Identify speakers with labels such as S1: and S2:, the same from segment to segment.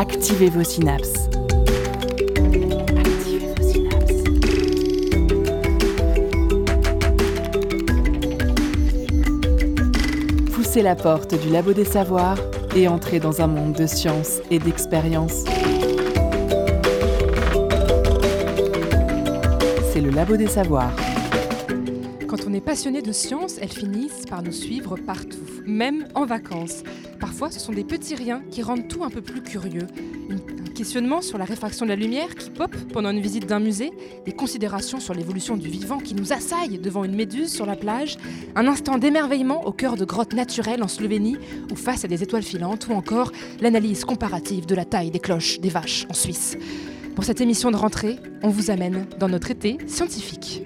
S1: Activez vos synapses. Activez. Poussez la porte du labo des savoirs et entrez dans un monde de science et d'expérience. C'est le labo des savoirs.
S2: Quand on est passionné de science, elles finissent par nous suivre partout, même en vacances. Ce sont des petits riens qui rendent tout un peu plus curieux. Un questionnement sur la réfraction de la lumière qui pop pendant une visite d'un musée, des considérations sur l'évolution du vivant qui nous assaillent devant une méduse sur la plage, un instant d'émerveillement au cœur de grottes naturelles en Slovénie ou face à des étoiles filantes ou encore l'analyse comparative de la taille des cloches des vaches en Suisse. Pour cette émission de rentrée, on vous amène dans notre été scientifique.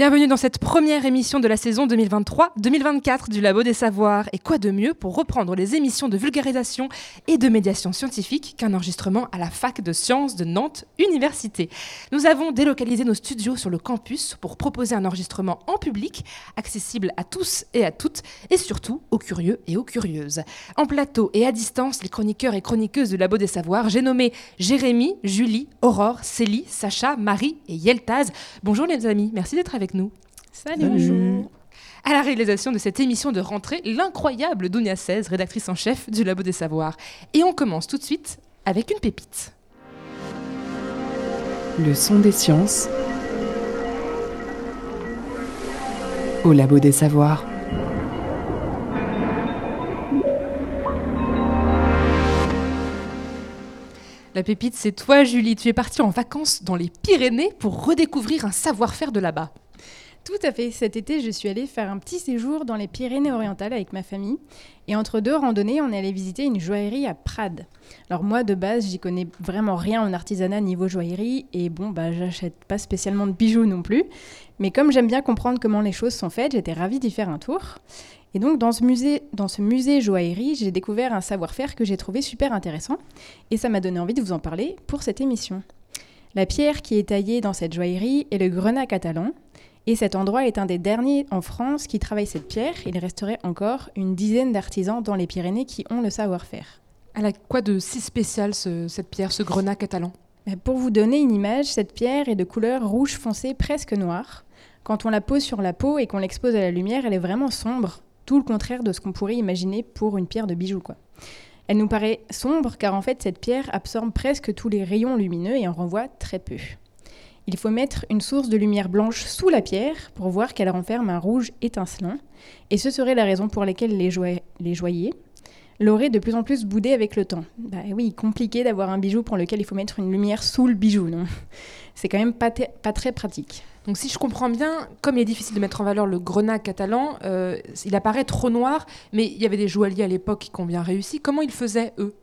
S2: Bienvenue dans cette première émission de la saison 2023-2024 du Labo des Savoirs. Et quoi de mieux pour reprendre les émissions de vulgarisation et de médiation scientifique qu'un enregistrement à la fac de sciences de Nantes Université? Nous avons délocalisé nos studios sur le campus pour proposer un enregistrement en public, accessible à tous et à toutes, et surtout aux curieux et aux curieuses. En plateau et à distance, les chroniqueurs et chroniqueuses du Labo des Savoirs, j'ai nommé Jérémy, Julie, Aurore, Célie, Sacha, Marie et Yeltaz. Bonjour les amis, merci d'être avec nous.
S3: Salut. Bonjour.
S2: À la réalisation de cette émission de rentrée, l'incroyable Dounia 16, rédactrice en chef du Labo des Savoirs. Et on commence tout de suite avec une pépite.
S1: Le son des sciences au labo des savoirs.
S2: La pépite, c'est toi Julie, tu es partie en vacances dans les Pyrénées pour redécouvrir un savoir-faire de là-bas.
S3: Tout à fait. Cet été, je suis allée faire un petit séjour dans les Pyrénées-Orientales avec ma famille. Et entre deux randonnées, on est allé visiter une joaillerie à Prades. Alors moi, de base, j'y connais vraiment rien en artisanat niveau joaillerie. Et bon, bah, j'achète pas spécialement de bijoux non plus. Mais comme j'aime bien comprendre comment les choses sont faites, j'étais ravie d'y faire un tour. Et donc, dans ce musée, dans ce musée joaillerie, j'ai découvert un savoir-faire que j'ai trouvé super intéressant. Et ça m'a donné envie de vous en parler pour cette émission. La pierre qui est taillée dans cette joaillerie est le grenat catalan. Et cet endroit est un des derniers en France qui travaille cette pierre. Il resterait encore une dizaine d'artisans dans les Pyrénées qui ont le savoir-faire.
S2: Elle a quoi de si spécial ce- cette pierre, ce grenat catalan?
S3: Mais Pour vous donner une image, cette pierre est de couleur rouge foncé presque noire. Quand on la pose sur la peau et qu'on l'expose à la lumière, elle est vraiment sombre, tout le contraire de ce qu'on pourrait imaginer pour une pierre de bijou. Quoi. Elle nous paraît sombre car en fait cette pierre absorbe presque tous les rayons lumineux et en renvoie très peu. Il faut mettre une source de lumière blanche sous la pierre pour voir qu'elle renferme un rouge étincelant, et ce serait la raison pour laquelle les, joailliers l'auraient de plus en plus boudé avec le temps. Bah oui, compliqué d'avoir un bijou pour lequel il faut mettre une lumière sous le bijou, non? C'est quand même pas très pratique.
S2: Donc si je comprends bien, comme il est difficile de mettre en valeur le grenat catalan, euh, il apparaît trop noir, mais il y avait des joailliers à l'époque qui ont bien réussi. Comment ils faisaient, eux?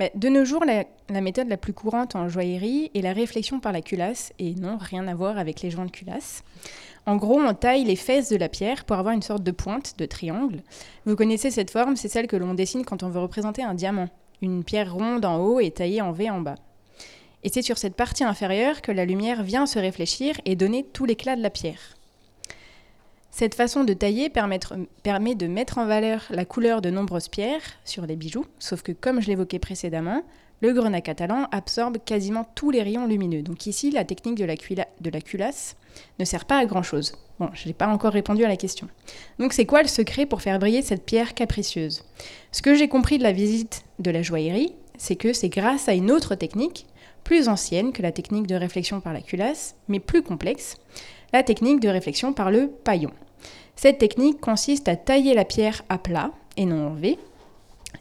S3: Bah, de nos jours, la, la méthode la plus courante en joaillerie est la réflexion par la culasse, et non, rien à voir avec les joints de culasse. En gros, on taille les fesses de la pierre pour avoir une sorte de pointe, de triangle. Vous connaissez cette forme, c'est celle que l'on dessine quand on veut représenter un diamant. Une pierre ronde en haut et taillée en V en bas. Et c'est sur cette partie inférieure que la lumière vient se réfléchir et donner tout l'éclat de la pierre. Cette façon de tailler permet de mettre en valeur la couleur de nombreuses pierres sur les bijoux, sauf que comme je l'évoquais précédemment, le grenat catalan absorbe quasiment tous les rayons lumineux. Donc ici, la technique de la, de la culasse ne sert pas à grand-chose. Bon, je n'ai pas encore répondu à la question. Donc c'est quoi le secret pour faire briller cette pierre capricieuse? Ce que j'ai compris de la visite de la joaillerie, c'est que c'est grâce à une autre technique, plus ancienne que la technique de réflexion par la culasse, mais plus complexe, la technique de réflexion par le paillon. Cette technique consiste à tailler la pierre à plat et non en V,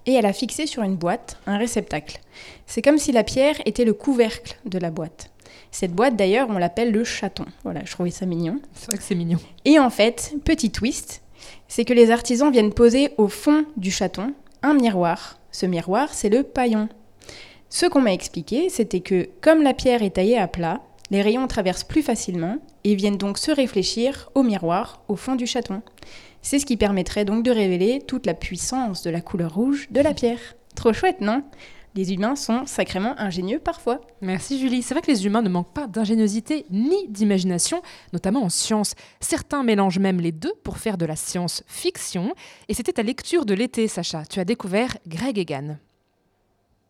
S3: et à la fixer sur une boîte, un réceptacle. C'est comme si la pierre était le couvercle de la boîte. Cette boîte d'ailleurs, on l'appelle le chaton. Voilà, je trouvais ça mignon.
S2: C'est vrai que c'est mignon.
S3: Et en fait, petit twist, c'est que les artisans viennent poser au fond du chaton un miroir. Ce miroir, c'est le paillon. Ce qu'on m'a expliqué, c'était que comme la pierre est taillée à plat, les rayons traversent plus facilement et viennent donc se réfléchir au miroir au fond du chaton. C'est ce qui permettrait donc de révéler toute la puissance de la couleur rouge de la pierre. Trop chouette, non? Les humains sont sacrément ingénieux parfois.
S2: Merci Julie. C'est vrai que les humains ne manquent pas d'ingéniosité ni d'imagination, notamment en science. Certains mélangent même les deux pour faire de la science-fiction. Et c'était ta lecture de l'été, Sacha. Tu as découvert Greg Egan.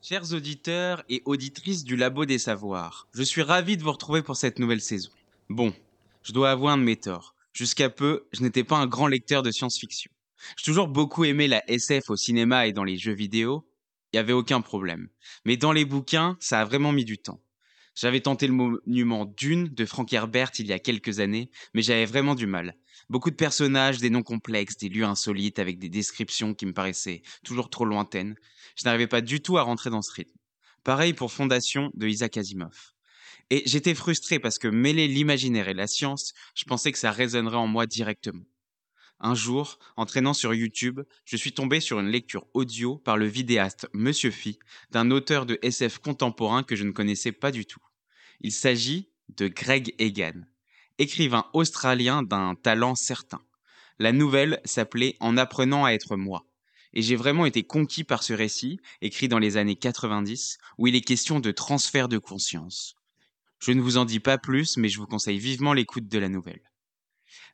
S4: Chers auditeurs et auditrices du Labo des Savoirs, je suis ravi de vous retrouver pour cette nouvelle saison. Bon, je dois avouer un de mes torts. Jusqu'à peu, je n'étais pas un grand lecteur de science-fiction. J'ai toujours beaucoup aimé la SF au cinéma et dans les jeux vidéo, il n'y avait aucun problème. Mais dans les bouquins, ça a vraiment mis du temps. J'avais tenté le monument Dune de Frank Herbert il y a quelques années, mais j'avais vraiment du mal. Beaucoup de personnages, des noms complexes, des lieux insolites avec des descriptions qui me paraissaient toujours trop lointaines. Je n'arrivais pas du tout à rentrer dans ce rythme. Pareil pour Fondation de Isaac Asimov. Et j'étais frustré parce que mêler l'imaginaire et la science, je pensais que ça résonnerait en moi directement. Un jour, en traînant sur YouTube, je suis tombé sur une lecture audio par le vidéaste Monsieur Phi d'un auteur de SF contemporain que je ne connaissais pas du tout. Il s'agit de Greg Egan, écrivain australien d'un talent certain. La nouvelle s'appelait En apprenant à être moi. Et j'ai vraiment été conquis par ce récit, écrit dans les années 90, où il est question de transfert de conscience. Je ne vous en dis pas plus, mais je vous conseille vivement l'écoute de la nouvelle.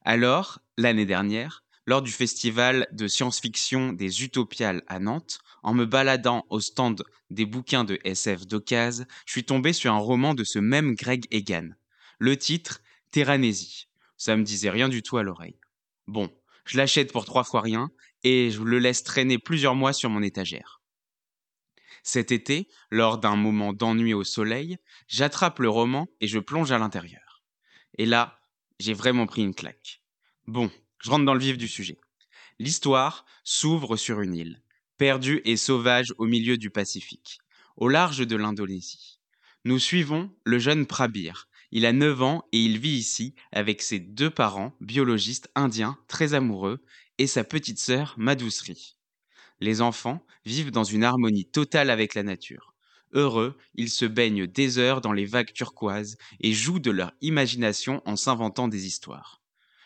S4: Alors, l'année dernière, lors du festival de science-fiction des Utopiales à Nantes, en me baladant au stand des bouquins de SF d'Ocase, je suis tombé sur un roman de ce même Greg Egan. Le titre, Terranésie. Ça me disait rien du tout à l'oreille. Bon, je l'achète pour trois fois rien et je le laisse traîner plusieurs mois sur mon étagère. Cet été, lors d'un moment d'ennui au soleil, j'attrape le roman et je plonge à l'intérieur. Et là, j'ai vraiment pris une claque. Bon, je rentre dans le vif du sujet. L'histoire s'ouvre sur une île, perdue et sauvage au milieu du Pacifique, au large de l'Indonésie. Nous suivons le jeune Prabir. Il a 9 ans et il vit ici avec ses deux parents, biologistes indiens très amoureux, et sa petite sœur, Madhusri. Les enfants vivent dans une harmonie totale avec la nature. Heureux, ils se baignent des heures dans les vagues turquoises et jouent de leur imagination en s'inventant des histoires.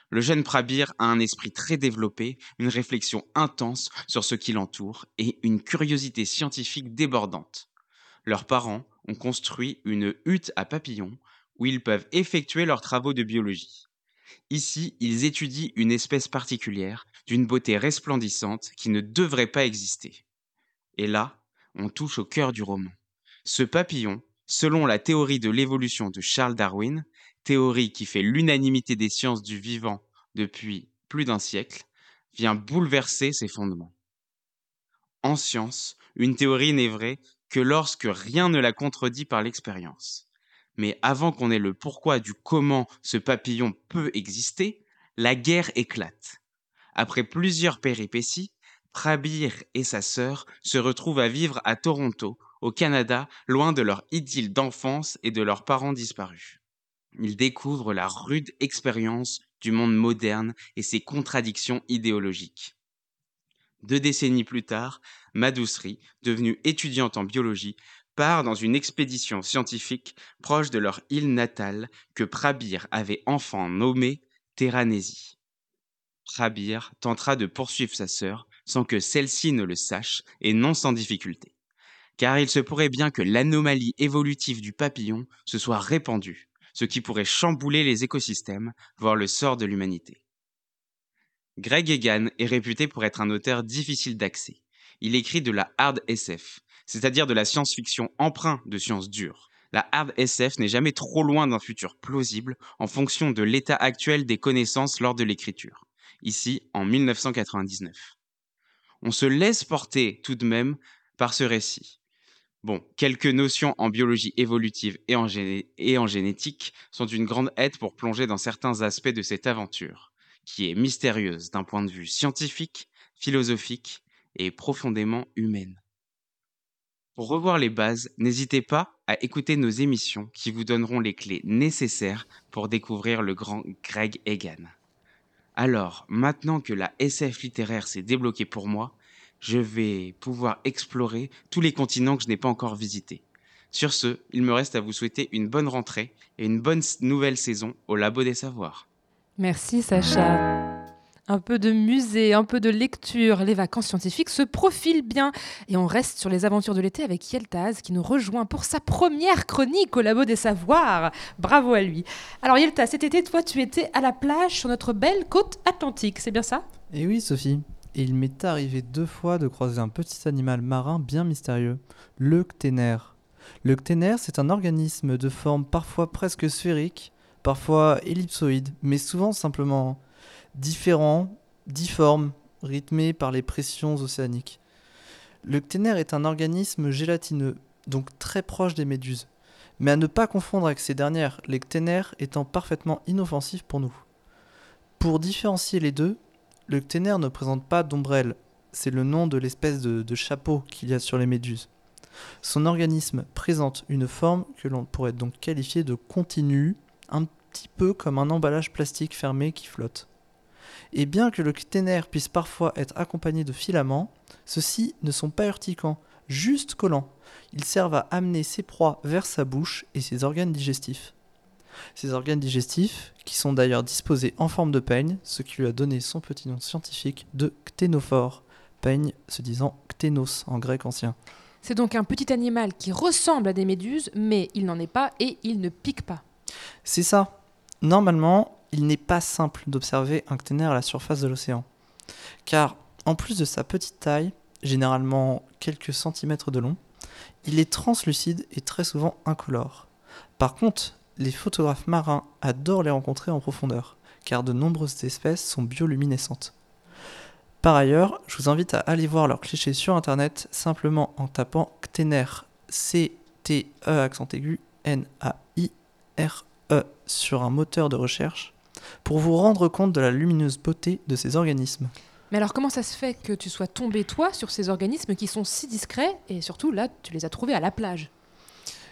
S4: Le jeune Prabir a un esprit très développé, une réflexion intense sur ce qui l'entoure et une curiosité scientifique débordante. Leurs parents ont construit une hutte à papillons où ils peuvent effectuer leurs travaux de biologie. Ici, ils étudient une espèce particulière, d'une beauté resplendissante qui ne devrait pas exister. Et là, on touche au cœur du roman. Ce papillon, selon la théorie de l'évolution de Charles Darwin, théorie qui fait l'unanimité des sciences du vivant depuis plus d'un siècle, vient bouleverser ses fondements. En science, une théorie n'est vraie que lorsque rien ne la contredit par l'expérience. Mais avant qu'on ait le pourquoi du comment ce papillon peut exister, la guerre éclate. Après plusieurs péripéties, Prabir et sa sœur se retrouvent à vivre à Toronto, au Canada, loin de leur idylle d'enfance et de leurs parents disparus. Ils découvrent la rude expérience du monde moderne et ses contradictions idéologiques. Deux décennies plus tard, Madhusri, devenue étudiante en biologie, part dans une expédition scientifique proche de leur île natale que Prabir avait enfin nommée Terranésie. Prabir tentera de poursuivre sa sœur sans que celle-ci ne le sache et non sans difficulté. Car il se pourrait bien que l'anomalie évolutive du papillon se soit répandue ce qui pourrait chambouler les écosystèmes, voire le sort de l'humanité. Greg Egan est réputé pour être un auteur difficile d'accès. Il écrit de la hard SF, c'est-à-dire de la science-fiction emprunt de sciences dures. La hard SF n'est jamais trop loin d'un futur plausible en fonction de l'état actuel des connaissances lors de l'écriture, ici en 1999. On se laisse porter tout de même par ce récit. Bon, quelques notions en biologie évolutive et en, génétique sont une grande aide pour plonger dans certains aspects de cette aventure, qui est mystérieuse d'un point de vue scientifique, philosophique et profondément humaine. Pour revoir les bases, n'hésitez pas à écouter nos émissions qui vous donneront les clés nécessaires pour découvrir le grand Greg Egan. Alors, maintenant que la SF littéraire s'est débloquée pour moi, je vais pouvoir explorer tous les continents que je n'ai pas encore visités. Sur ce, il me reste à vous souhaiter une bonne rentrée et une bonne nouvelle saison au Labo des Savoirs.
S2: Merci Sacha. Un peu de musée, un peu de lecture, les vacances scientifiques se profilent bien. Et on reste sur les aventures de l'été avec Yeltaz qui nous rejoint pour sa première chronique au Labo des Savoirs. Bravo à lui. Alors Yeltaz, cet été, toi, tu étais à la plage sur notre belle côte atlantique, c'est bien ça?
S5: Eh oui, Sophie. Et il m'est arrivé deux fois de croiser un petit animal marin bien mystérieux, le cténaire. Le cténaire, c'est un organisme de forme parfois presque sphérique, parfois ellipsoïde, mais souvent simplement différent, difforme, rythmé par les pressions océaniques. Le cténaire est un organisme gélatineux, donc très proche des méduses, mais à ne pas confondre avec ces dernières, les cténaires étant parfaitement inoffensifs pour nous. Pour différencier les deux, le cténaire ne présente pas d'ombrelle, c'est le nom de l'espèce de chapeau qu'il y a sur les méduses. Son organisme présente une forme que l'on pourrait donc qualifier de continue, un petit peu comme un emballage plastique fermé qui flotte. Et bien que le cténaire puisse parfois être accompagné de filaments, ceux-ci ne sont pas urticants, juste collants. Ils servent à amener ses proies vers sa bouche et ses organes digestifs. Ces organes digestifs, qui sont d'ailleurs disposés en forme de peigne, ce qui lui a donné son petit nom scientifique de cténophore, peigne se disant cténos en grec ancien.
S2: C'est donc un petit animal qui ressemble à des méduses, mais il n'en est pas et il ne pique pas.
S5: C'est ça. Normalement, il n'est pas simple d'observer un cténaire à la surface de l'océan. Car, en plus de sa petite taille, généralement quelques centimètres de long, il est translucide et très souvent incolore. Par contre, les photographes marins adorent les rencontrer en profondeur, car de nombreuses espèces sont bioluminescentes. Par ailleurs, je vous invite à aller voir leurs clichés sur internet simplement en tapant cténaire, C-T-E accent aigu, N-A-I-R-E sur un moteur de recherche pour vous rendre compte de la lumineuse beauté de ces organismes.
S2: Mais alors comment ça se fait que tu sois tombé toi sur ces organismes qui sont si discrets et surtout là tu les as trouvés à la plage?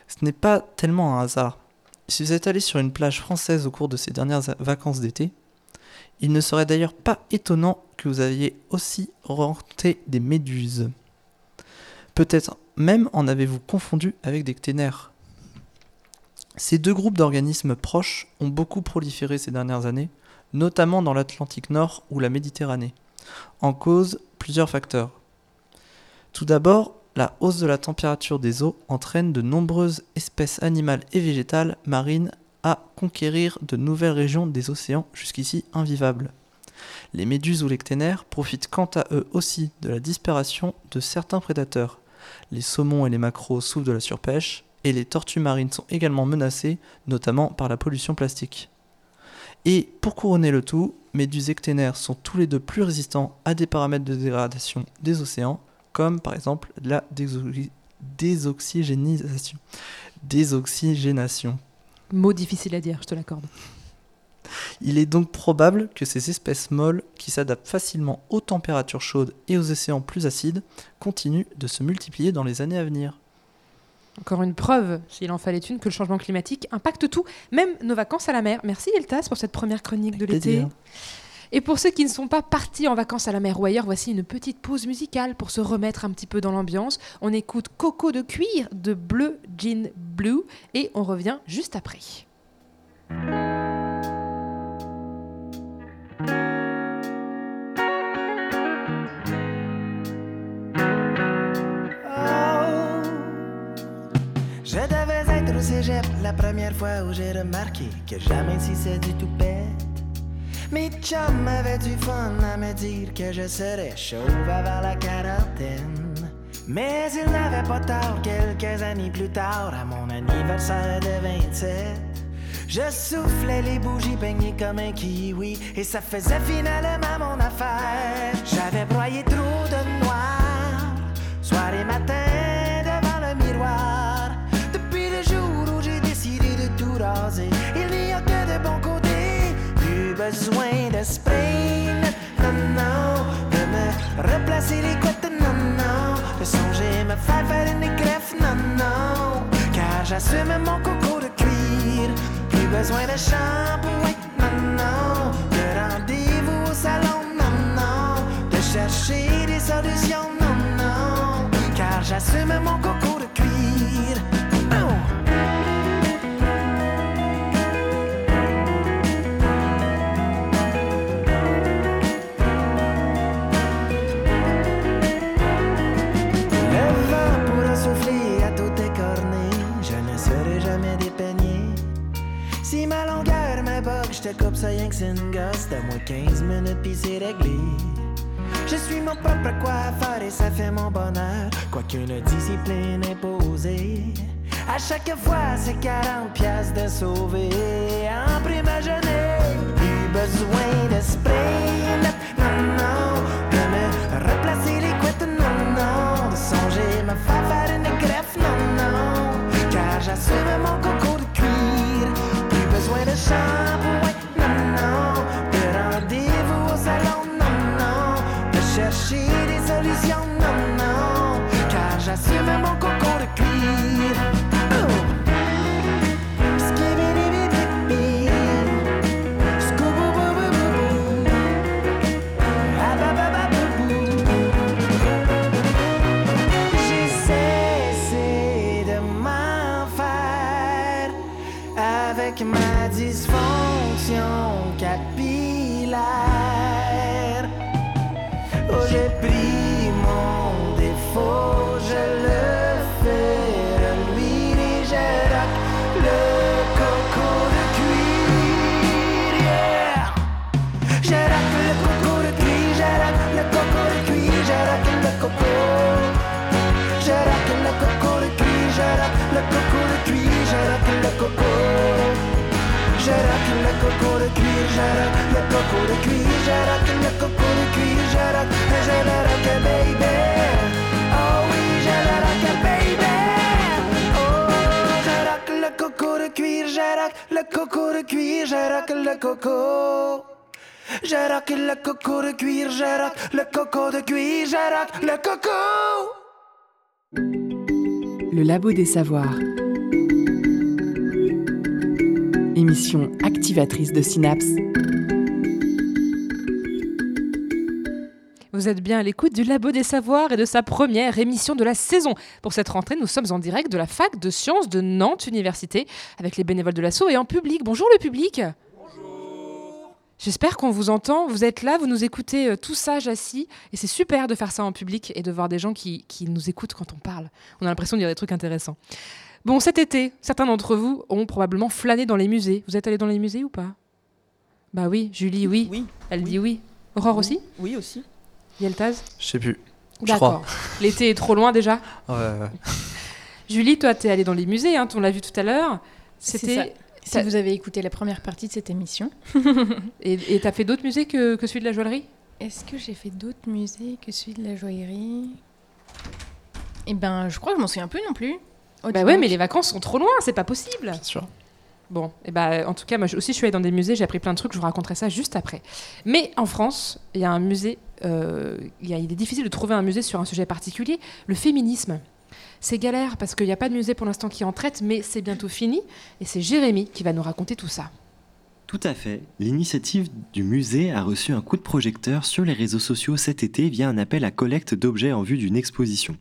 S5: Ce n'est pas tellement un hasard. Si vous êtes allé sur une plage française au cours de ces dernières vacances d'été, il ne serait d'ailleurs pas étonnant que vous aviez aussi rencontré des méduses. Peut-être même en avez-vous confondu avec des cténaires. Ces deux groupes d'organismes proches ont beaucoup proliféré ces dernières années, notamment dans l'Atlantique Nord ou la Méditerranée. En cause, plusieurs facteurs. Tout d'abord, la hausse de la température des eaux entraîne de nombreuses espèces animales et végétales marines à conquérir de nouvelles régions des océans jusqu'ici invivables. Les méduses ou les cténaires profitent quant à eux aussi de la disparition de certains prédateurs. Les saumons et les maquereaux souffrent de la surpêche, et les tortues marines sont également menacées, notamment par la pollution plastique. Et pour couronner le tout, méduses et cténaires sont tous les deux plus résistants à des paramètres de dégradation des océans, comme par exemple la désoxygénisation. Désoxygénation.
S2: Mot difficile à dire, je te l'accorde.
S5: Il est donc probable que ces espèces molles, qui s'adaptent facilement aux températures chaudes et aux océans plus acides, continuent de se multiplier dans les années à venir.
S2: Encore une preuve, s'il en fallait une, que le changement climatique impacte tout, même nos vacances à la mer. Merci Eltas pour cette première chronique de l'été. Et pour ceux qui ne sont pas partis en vacances à la mer ou ailleurs, voici une petite pause musicale pour se remettre un petit peu dans l'ambiance. On écoute Coco de cuir de Bleu Jean Blue et on revient juste après.
S6: La première fois où j'ai remarqué que jamais si c'est du tout bête. Mes chums avaient du fun à me dire que je serais chauve avant la quarantaine. Mais ils n'avaient pas tort quelques années plus tard, à mon anniversaire de 27. Je soufflais les bougies peignées comme un kiwi et ça faisait finalement mon affaire. J'avais broyé trop de noir, soir et matin besoin de spray, non, non, de me replacer les couettes, non, non, de songer me faire faire une greffe, non, non, car j'assume mon coco de cuir. Plus besoin de shampoing, non, non, de rendez-vous au salon, non, non, de chercher des solutions, non, non, car j'assume mon coco te coupe ça rien que c'est une gosse. De moi 15 minutes pis c'est réglé. Je suis mon propre faire et ça fait mon bonheur. Quoiqu'une discipline imposée. À chaque fois, c'est 40 pièces de sauver. En prime à jeûner, plus besoin de spray. Non, non, de me replacer les couettes. Non, non, de songer me faire faire une greffe. Non, non, car j'assume mon concours de cuir. Plus besoin de shampoing. Car j'assume mon concours de cuir. J'ai de m'en faire avec ma dysfonction capillaire. Oh, cuir, je rock le coco de cuir, je rock, je le rock baby. Oh oui, je le rock baby. Le coco de cuir, rock le coco de cuir, rock le coco. Rock le coco de cuir, rock le coco de cuir, rock le coco.
S1: Le Labo des Savoirs. Émission activatrice de synapses.
S2: Vous êtes bien à l'écoute du Labo des Savoirs et de sa première émission de la saison. Pour cette rentrée, nous sommes en direct de la fac de sciences de Nantes Université avec les bénévoles de l'assaut et en public. Bonjour le public J'espère qu'on vous entend, vous êtes là, vous nous écoutez euh, tous sages assis, et c'est super de faire ça en public et de voir des gens qui, qui nous écoutent quand on parle. On a l'impression de dire des trucs intéressants. Bon, cet été, certains d'entre vous ont probablement flâné dans les musées. Vous êtes allés dans les musées ou pas? Bah oui, Julie, oui.
S7: Oui,
S2: Elle dit oui. Aurore aussi?
S7: Oui aussi.
S2: Yeltaz?
S5: Je sais plus. Je
S2: D'accord. L'été est trop loin déjà.
S5: Ouais, ouais.
S2: Julie, toi, t'es allée dans les musées, hein, on l'a vu tout à l'heure.
S3: C'est
S2: C'était.
S3: ça. Si vous avez écouté la première partie de cette émission,
S2: Et et t'as fait d'autres musées que, que celui de la joaillerie?
S3: Est-ce que j'ai fait d'autres musées que celui de la joaillerie? Eh ben, je crois que je m'en souviens plus non plus. Oh,
S2: Bah ouais, mais les vacances sont trop loin, c'est pas possible.
S5: Bien sûr.
S2: Bon, et bah, en tout cas, moi aussi je suis allée dans des musées, j'ai appris plein de trucs, je vous raconterai ça juste après. Mais en France, il y a un musée, euh, il y a- il est difficile de trouver un musée sur un sujet particulier, le féminisme. C'est galère parce qu'il n'y a pas de musée pour l'instant qui en traite, mais c'est bientôt fini, et c'est Jérémy qui va nous raconter tout ça.
S8: Tout à fait. L'initiative du musée a reçu un coup de projecteur sur les réseaux sociaux cet été via un appel à collecte d'objets en vue d'une exposition.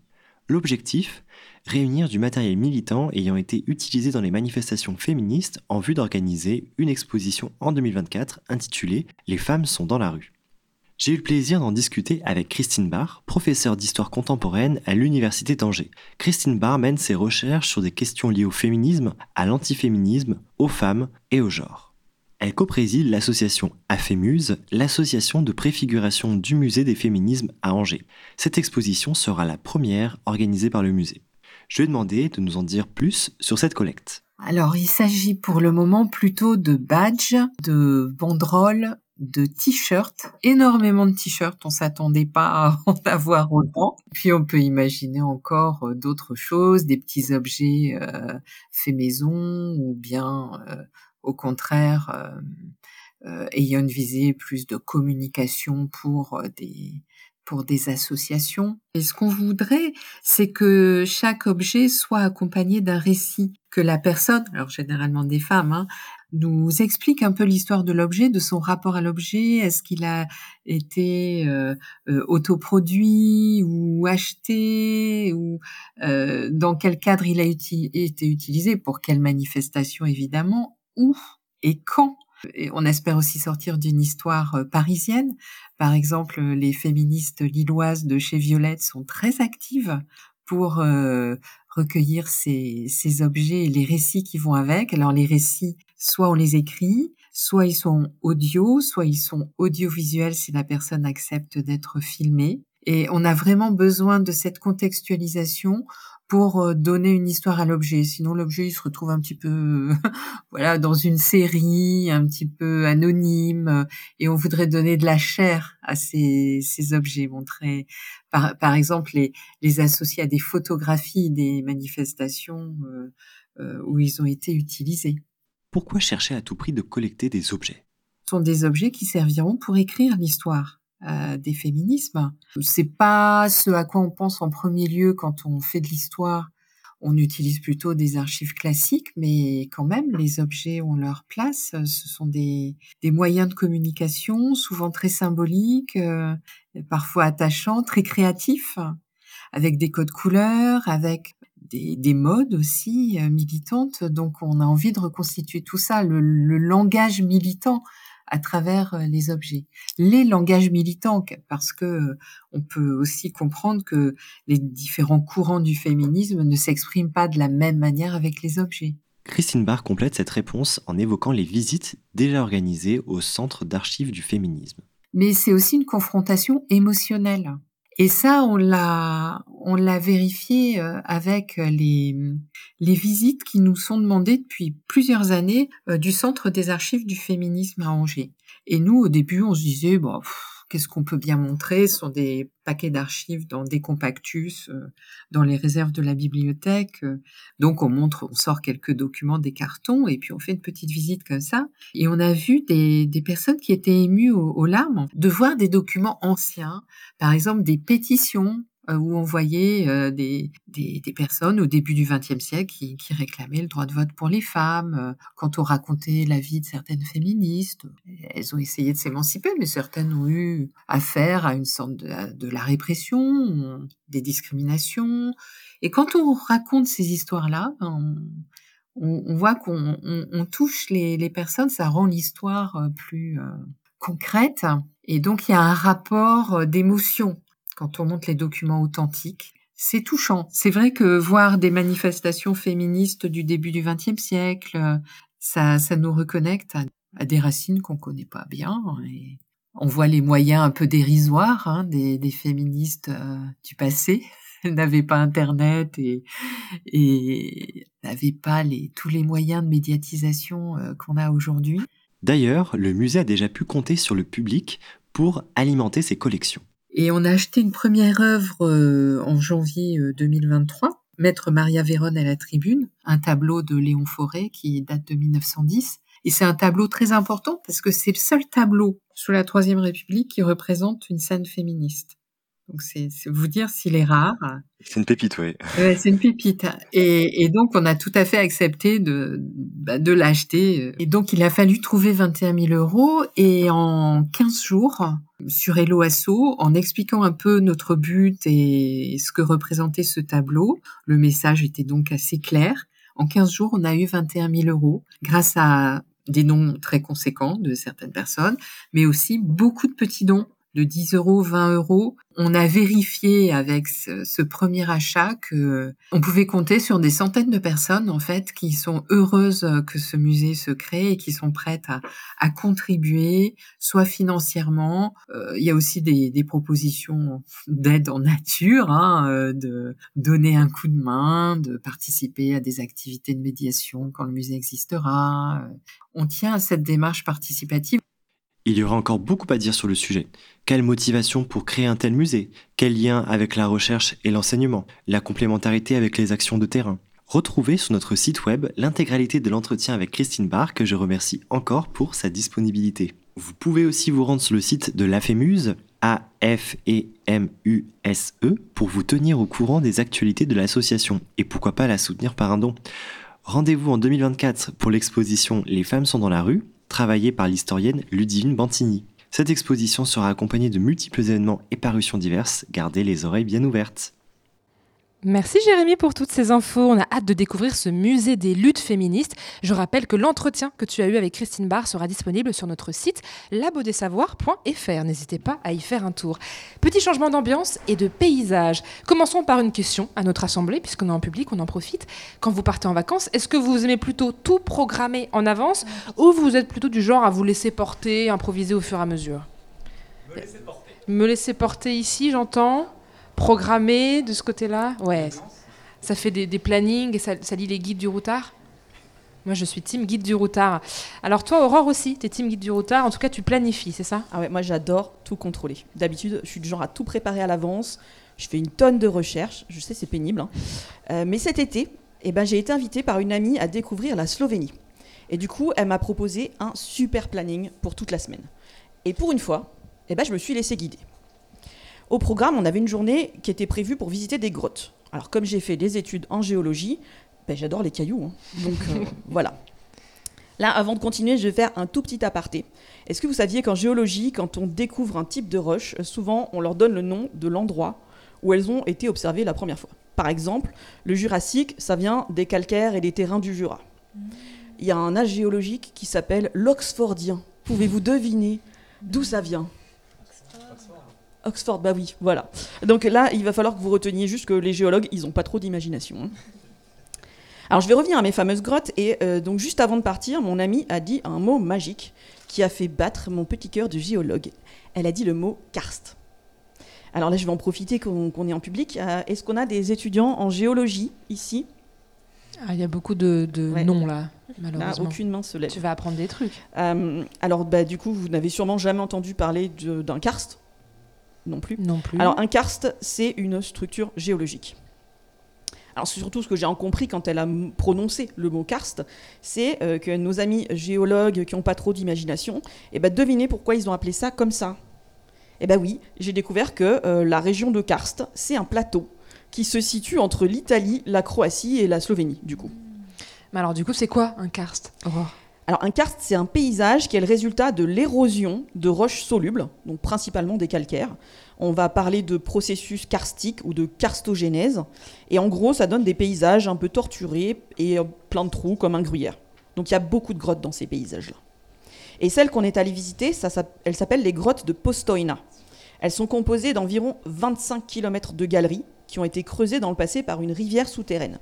S8: L'objectif Réunir du matériel militant ayant été utilisé dans les manifestations féministes en vue d'organiser une exposition en 2024 intitulée Les femmes sont dans la rue. J'ai eu le plaisir d'en discuter avec Christine Barr, professeure d'histoire contemporaine à l'Université d'Angers. Christine Barr mène ses recherches sur des questions liées au féminisme, à l'antiféminisme, aux femmes et au genre. Elle co-préside l'association AFEMUSE, l'association de préfiguration du musée des féminismes à Angers. Cette exposition sera la première organisée par le musée. Je lui ai demandé de nous en dire plus sur cette collecte.
S9: Alors, il s'agit pour le moment plutôt de badges, de banderoles, de t-shirts, énormément de t-shirts. On s'attendait pas à en avoir autant. Puis on peut imaginer encore euh, d'autres choses, des petits objets euh, faits maison ou bien euh, au contraire euh, euh, ayant une visée plus de communication pour euh, des pour des associations. Et ce qu'on voudrait, c'est que chaque objet soit accompagné d'un récit, que la personne, alors généralement des femmes, hein, nous explique un peu l'histoire de l'objet, de son rapport à l'objet. Est-ce qu'il a été euh, euh, autoproduit ou acheté ou euh, dans quel cadre il a été utilisé, pour quelle manifestation évidemment, où et quand. On espère aussi sortir d'une histoire euh, parisienne. Par exemple, les féministes lilloises de chez Violette sont très actives pour euh, recueillir ces, ces objets et les récits qui vont avec. Alors les récits, soit on les écrit, Soit ils sont audio, soit ils sont audiovisuels si la personne accepte d'être filmée. Et on a vraiment besoin de cette contextualisation pour euh, donner une histoire à l'objet. Sinon, l'objet il se retrouve un petit peu, voilà, dans une série, un petit peu anonyme, euh, et on voudrait donner de la chair à ces, ces objets, montrer, par, par exemple, les, les associer à des photographies des manifestations euh, où ils ont été utilisés.
S8: Pourquoi chercher à tout prix de collecter des objets?
S9: Ce sont des objets qui serviront pour écrire l'histoire. Euh, des féminismes. C'est pas ce à quoi on pense en premier lieu quand on fait de l'histoire. On utilise plutôt des archives classiques, mais quand même, les objets ont leur place. Ce sont des, des moyens de communication, souvent très symboliques, euh, parfois attachants, très créatifs, avec des codes couleurs, avec des, des modes aussi euh, militantes. Donc, on a envie de reconstituer tout ça, le, le langage militant à travers euh, les objets. Les langages militants, parce que euh, on peut aussi comprendre que les différents courants du féminisme ne s'expriment pas de la même manière avec les objets.
S8: Christine Barr complète cette réponse en évoquant les visites déjà organisées au Centre d'archives du féminisme.
S9: Mais c'est aussi une confrontation émotionnelle. Et ça, on l'a, on l'a vérifié euh, avec les, les visites qui nous sont demandées depuis plusieurs années euh, du Centre des archives du féminisme à Angers. Et nous, au début, on se disait, bon, qu'est-ce qu'on peut bien montrer? Ce sont des paquets d'archives dans des compactus, euh, dans les réserves de la bibliothèque. Euh. Donc on montre, on sort quelques documents des cartons et puis on fait une petite visite comme ça. Et on a vu des, personnes qui étaient émues aux larmes de voir des documents anciens, par exemple des pétitions où on voyait euh, des, des, personnes au début du XXe siècle qui, qui, réclamaient le droit de vote pour les femmes. Euh, quand on racontait la vie de certaines féministes, elles ont essayé de s'émanciper, mais certaines ont eu affaire à une sorte de, la répression, des discriminations. Et quand on raconte ces histoires-là, on, voit qu'on on, on touche les, les, personnes, ça rend l'histoire plus concrète. Et donc il y a un rapport d'émotion quand on monte les documents authentiques. C'est touchant. C'est vrai que voir des manifestations féministes du début du XXe siècle, ça, ça nous reconnecte à, des racines qu'on connaît pas bien. Et on voit les moyens un peu dérisoires hein, des, féministes euh, du passé. Elles n'avaient pas Internet et, et n'avaient pas les, tous les moyens de médiatisation euh, qu'on a aujourd'hui.
S8: D'ailleurs, le musée a déjà pu compter sur le public pour alimenter ses collections.
S9: Et on a acheté une première œuvre euh, en janvier 2023, euh, Maître Maria Véronne à la tribune, un tableau de Léon Forêt qui date de 1910. Et c'est un tableau très important parce que c'est le seul tableau sous la Troisième République qui représente une scène féministe. Donc c'est vous dire s'il est rare.
S8: C'est une pépite, oui.
S9: Ouais, c'est une pépite. Et, et, donc on a tout à fait accepté de, bah, de l'acheter. Et donc il a fallu trouver 21 000 euros. Et en 15 jours, sur Hello Asso, en expliquant un peu notre but et ce que représentait ce tableau, le message était donc assez clair. En 15 jours, on a eu 21 000 euros grâce à des dons très conséquents de certaines personnes, mais aussi beaucoup de petits dons de 10 euros, 20 euros. On a vérifié avec ce, premier achat que on pouvait compter sur des centaines de personnes en fait qui sont heureuses que ce musée se crée et qui sont prêtes à, contribuer, soit financièrement. Euh, il y a aussi des, propositions d'aide en nature, hein, euh, de donner un coup de main, de participer à des activités de médiation quand le musée existera. On tient à cette démarche participative.
S8: Il y aura encore beaucoup à dire sur le sujet. Quelle motivation pour créer un tel musée? Quel lien avec la recherche et l'enseignement? La complémentarité avec les actions de terrain? Retrouvez sur notre site web l'intégralité de l'entretien avec Christine Barr que je remercie encore pour sa disponibilité. Vous pouvez aussi vous rendre sur le site de l'AFEMUSE, A-F-E-M-U-S-E, pour vous tenir au courant des actualités de l'association et pourquoi pas la soutenir par un don. Rendez-vous en 2024 pour l'exposition Les femmes sont dans la rue, travaillé par l'historienne Ludivine Bantini. Cette exposition sera accompagnée de multiples événements et parutions diverses, gardez les oreilles bien ouvertes.
S2: Merci Jérémy pour toutes ces infos. On a hâte de découvrir ce musée des luttes féministes. Je rappelle que l'entretien que tu as eu avec Christine Barr sera disponible sur notre site labodesavoirs.fr. N'hésitez pas à y faire un tour. Petit changement d'ambiance et de paysage. Commençons par une question à notre assemblée, puisqu'on est en public, on en profite. Quand vous partez en vacances, est-ce que vous aimez plutôt tout programmer en avance ou vous êtes plutôt du genre à vous laisser porter, improviser au fur et à mesure? Me laisser porter. Me laisser porter ici, j'entends programmé de ce côté-là Ouais. Ça fait des, plannings et ça, lit les guides du routard moi, je suis team guide du routard. Alors toi, Aurore aussi, tu es team guide du routard. En tout cas, tu planifies, c'est ça?
S7: Ah ouais, moi j'adore tout contrôler. D'habitude, je suis du genre à tout préparer à l'avance. Je fais une tonne de recherches. Je sais, c'est pénible. Hein. Euh, mais cet été, eh ben, j'ai été invitée par une amie à découvrir la Slovénie. Et du coup, elle m'a proposé un super planning pour toute la semaine. Et pour une fois, eh ben, je me suis laissée guider. Au programme, on avait une journée qui était prévue pour visiter des grottes. Alors comme j'ai fait des études en géologie, ben, j'adore les cailloux. Hein. Donc euh, voilà. Là, avant de continuer, je vais faire un tout petit aparté. Est-ce que vous saviez qu'en géologie, quand on découvre un type de roche, souvent on leur donne le nom de l'endroit où elles ont été observées la première fois? Par exemple, le Jurassique, ça vient des calcaires et des terrains du Jura. Il y a un âge géologique qui s'appelle l'Oxfordien. Pouvez-vous deviner d'où ça vient? Oxford, bah oui, voilà. Donc là, il va falloir que vous reteniez juste que les géologues, ils n'ont pas trop d'imagination. Hein. Alors je vais revenir à mes fameuses grottes, et euh, donc juste avant de partir, mon amie a dit un mot magique qui a fait battre mon petit cœur de géologue. Elle a dit le mot karst. Alors là, je vais en profiter qu'on est en public. Euh, est-ce qu'on a des étudiants en géologie ici?
S2: Ah, Il y a beaucoup de, noms là, malheureusement.
S7: aucune main se lève.
S2: Tu vas apprendre des trucs.
S7: Euh, alors bah, du coup, vous n'avez sûrement jamais entendu parler d'un karst? Non plus.
S2: Non plus.
S7: Alors un karst, c'est une structure géologique. Alors surtout ce que j'ai compris quand elle a prononcé le mot karst, c'est euh, que nos amis géologues qui n'ont pas trop d'imagination, eh ben, devinez pourquoi ils ont appelé ça comme ça. Eh bien oui, j'ai découvert que euh, la région de Karst, c'est un plateau qui se situe entre l'Italie, la Croatie et la Slovénie, du coup.
S2: Mais alors du coup, c'est quoi un karst?
S7: Un karst, c'est un paysage qui est le résultat de l'érosion de roches solubles, donc principalement des calcaires. On va parler de processus karstiques ou de karstogénèse. Et en gros, ça donne des paysages un peu torturés et euh, plein de trous comme un gruyère. Donc il y a beaucoup de grottes dans ces paysages-là. Et celle qu'on est allé visiter, elle s'appelle les grottes de Postojna. Elles sont composées d'environ 25 km de galeries qui ont été creusées dans le passé par une rivière souterraine.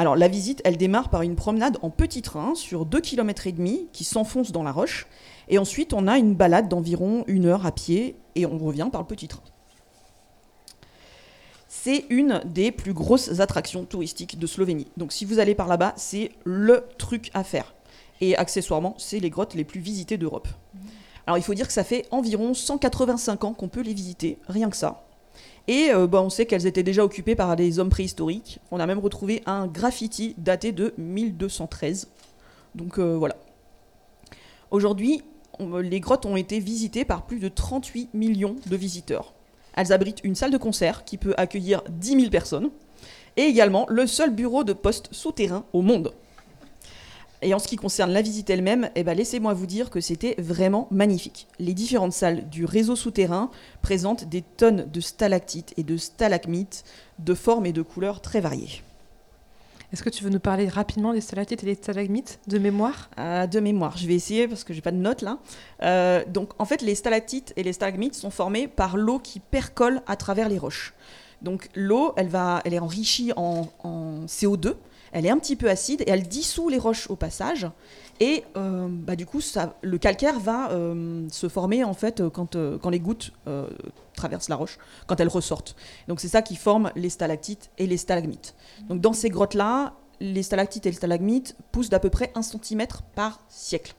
S7: Alors la visite, elle démarre par une promenade en petit train sur 2 km et demi qui s'enfonce dans la roche. Et ensuite, on a une balade d'environ une heure à pied et on revient par le petit train. C'est une des plus grosses attractions touristiques de Slovénie. Donc si vous allez par là-bas, c'est le truc à faire. Et accessoirement, c'est les grottes les plus visitées d'Europe. Alors il faut dire que ça fait environ 185 ans qu'on peut les visiter, rien que ça. Et euh, bah, on sait qu'elles étaient déjà occupées par des hommes préhistoriques. On a même retrouvé un graffiti daté de 1213. Donc euh, voilà. Aujourd'hui, les grottes ont été visitées par plus de 38 millions de visiteurs. Elles abritent une salle de concert qui peut accueillir 10 000 personnes et également le seul bureau de poste souterrain au monde. Et en ce qui concerne la visite elle-même, eh ben, laissez-moi vous dire que c'était vraiment magnifique. Les différentes salles du réseau souterrain présentent des tonnes de stalactites et de stalagmites de formes et de couleurs très variées.
S2: Est-ce que tu veux nous parler rapidement des stalactites et des stalagmites de mémoire?
S7: Euh, De mémoire, je vais essayer parce que j'ai pas de notes là. Euh, donc en fait, les stalactites et les stalagmites sont formés par l'eau qui percole à travers les roches. Donc l'eau, elle, va, elle est enrichie en CO2 elle est un petit peu acide et elle dissout les roches au passage. Et euh, bah, du coup, ça, le calcaire va euh, se former en fait euh, quand, quand les gouttes traversent la roche, quand elles ressortent. Donc c'est ça qui forme les stalactites et les stalagmites. Donc dans ces grottes-là, les stalactites et les stalagmites poussent d'à peu près un centimètre par siècle.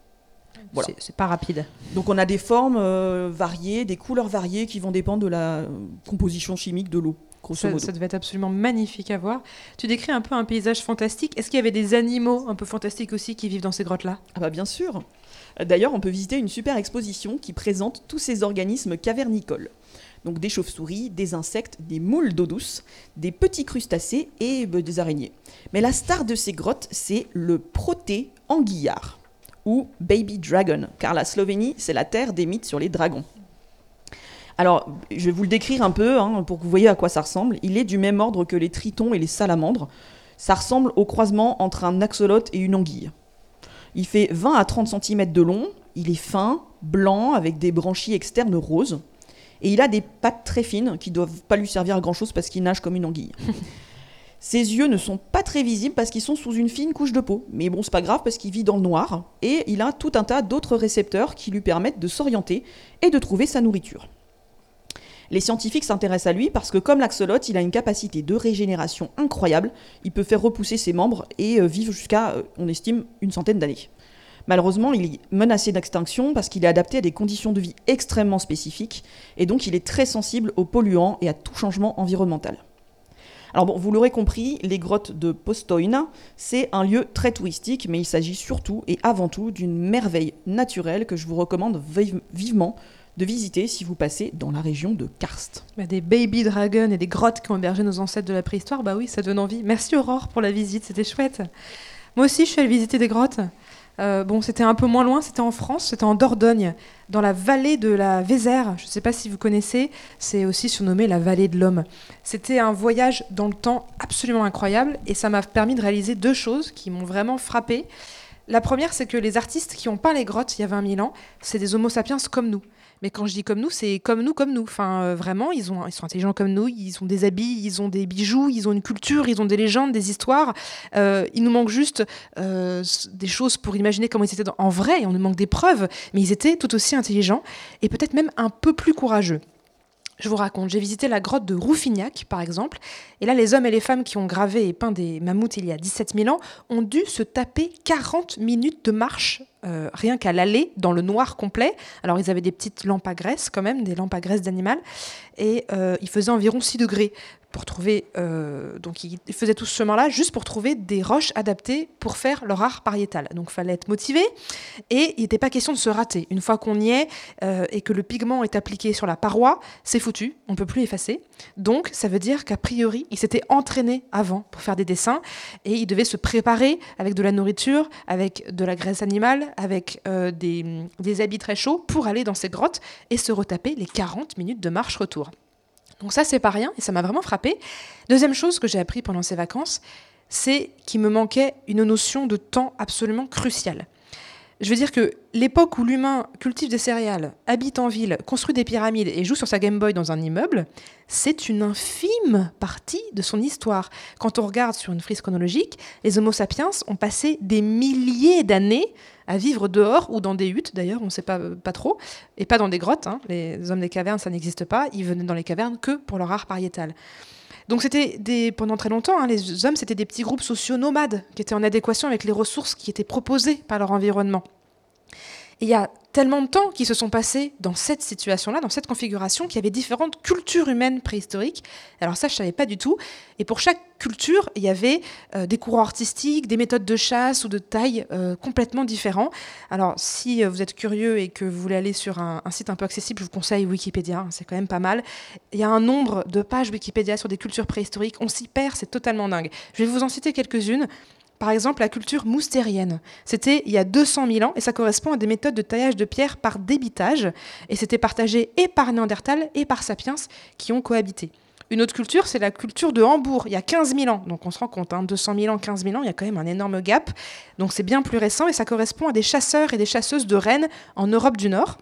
S2: Voilà. C'est pas rapide.
S7: Donc on a des formes variées, des couleurs variées qui vont dépendre de la composition chimique de l'eau.
S2: Ça, devait être absolument magnifique à voir. Tu décris un peu un paysage fantastique. Est-ce qu'il y avait des animaux un peu fantastiques aussi qui vivent dans ces grottes-là?
S7: Ah bah bien sûr. D'ailleurs, on peut visiter une super exposition qui présente tous ces organismes cavernicoles. Donc des chauves-souris, des insectes, des moules d'eau douce, des petits crustacés et bah, des araignées. Mais la star de ces grottes, c'est le proté anguillard ou baby dragon, car la Slovénie, c'est la terre des mythes sur les dragons. Alors, je vais vous le décrire un peu hein, pour que vous voyez à quoi ça ressemble. Il est du même ordre que les tritons et les salamandres. Ça ressemble au croisement entre un axolote et une anguille. Il fait 20 à 30 cm de long, il est fin, blanc, avec des branchies externes roses. Et il a des pattes très fines qui doivent pas lui servir à grand chose parce qu'il nage comme une anguille. Ses yeux ne sont pas très visibles parce qu'ils sont sous une fine couche de peau. Mais bon, c'est pas grave parce qu'il vit dans le noir et il a tout un tas d'autres récepteurs qui lui permettent de s'orienter et de trouver sa nourriture. Les scientifiques s'intéressent à lui parce que comme l'axolote, il a une capacité de régénération incroyable. Il peut faire repousser ses membres et euh, vivre jusqu'à, euh, on estime, une centaine d'années. Malheureusement, il est menacé d'extinction parce qu'il est adapté à des conditions de vie extrêmement spécifiques et donc il est très sensible aux polluants et à tout changement environnemental. Alors bon, vous l'aurez compris, les grottes de Postoina, c'est un lieu très touristique, mais il s'agit surtout et avant tout d'une merveille naturelle que je vous recommande vive- vivement de visiter si vous passez dans la région de Karst.
S2: Bah, des baby dragons et des grottes qui ont hébergé nos ancêtres de la préhistoire, bah oui, ça donne envie. Merci Aurore pour la visite, c'était chouette. Moi aussi, je suis allée visiter des grottes. Euh, bon, c'était un peu moins loin, c'était en France, c'était en Dordogne, dans la vallée de la Vézère. Je ne sais pas si vous connaissez, c'est aussi surnommé la vallée de l'homme. C'était un voyage dans le temps absolument incroyable et ça m'a permis de réaliser deux choses qui m'ont vraiment frappé. La première, c'est que les artistes qui ont peint les grottes il y a 20 000 ans, c'est des homo sapiens comme nous. Mais quand je dis comme nous, c'est comme nous, comme nous. Enfin, euh, vraiment, ils, ont, ils sont intelligents comme nous, ils ont des habits, ils ont des bijoux, ils ont une culture, ils ont des légendes, des histoires. Euh, il nous manque juste euh, des choses pour imaginer comment ils étaient en vrai, et on nous manque des preuves, mais ils étaient tout aussi intelligents et peut-être même un peu plus courageux. Je vous raconte, j'ai visité la grotte de Rouffignac, par exemple, et là, les hommes et les femmes qui ont gravé et peint des mammouths il y a 17 000 ans ont dû se taper 40 minutes de marche, euh, rien qu'à l'aller, dans le noir complet. Alors, ils avaient des petites lampes à graisse, quand même, des lampes à graisse d'animal, et euh, il faisait environ 6 degrés pour trouver. euh, donc, ils ils faisaient tout ce chemin-là juste pour trouver des roches adaptées pour faire leur art pariétal. Donc, fallait être motivé, et il n'était pas question de se rater. Une fois qu'on y est euh, et que le pigment est appliqué sur la paroi, c'est foutu, on peut plus effacer. Donc, ça veut dire qu'a priori, il s'était entraîné avant pour faire des dessins et il devait se préparer avec de la nourriture, avec de la graisse animale, avec euh, des, des habits très chauds pour aller dans ces grottes et se retaper les 40 minutes de marche retour. Donc ça, c'est pas rien et ça m'a vraiment frappé. Deuxième chose que j'ai appris pendant ces vacances, c'est qu'il me manquait une notion de temps absolument cruciale. Je veux dire que l'époque où l'humain cultive des céréales, habite en ville, construit des pyramides et joue sur sa Game Boy dans un immeuble, c'est une infime partie de son histoire. Quand on regarde sur une frise chronologique, les Homo sapiens ont passé des milliers d'années à vivre dehors ou dans des huttes, d'ailleurs, on ne sait pas, pas trop, et pas dans des grottes. hein. Les hommes des cavernes, ça n'existe pas. Ils venaient dans les cavernes que pour leur art pariétal. Donc c'était des, pendant très longtemps, hein, les hommes, c'était des petits groupes sociaux nomades qui étaient en adéquation avec les ressources qui étaient proposées par leur environnement. Il y a tellement de temps qui se sont passés dans cette situation-là, dans cette configuration, qu'il y avait différentes cultures humaines préhistoriques. Alors ça, je savais pas du tout. Et pour chaque culture, il y avait euh, des courants artistiques, des méthodes de chasse ou de taille euh, complètement différents. Alors si euh, vous êtes curieux et que vous voulez aller sur un, un site un peu accessible, je vous conseille Wikipédia, hein, c'est quand même pas mal. Il y a un nombre de pages Wikipédia sur des cultures préhistoriques, on s'y perd, c'est totalement dingue. Je vais vous en citer quelques-unes. Par exemple, la culture moustérienne. C'était il y a 200 000 ans et ça correspond à des méthodes de taillage de pierre par débitage. Et c'était partagé et par Néandertal et par Sapiens qui ont cohabité. Une autre culture, c'est la culture de Hambourg, il y a 15 000 ans. Donc on se rend compte, hein, 200 000 ans, 15 000 ans, il y a quand même un énorme gap. Donc c'est bien plus récent et ça correspond à des chasseurs et des chasseuses de rennes en Europe du Nord.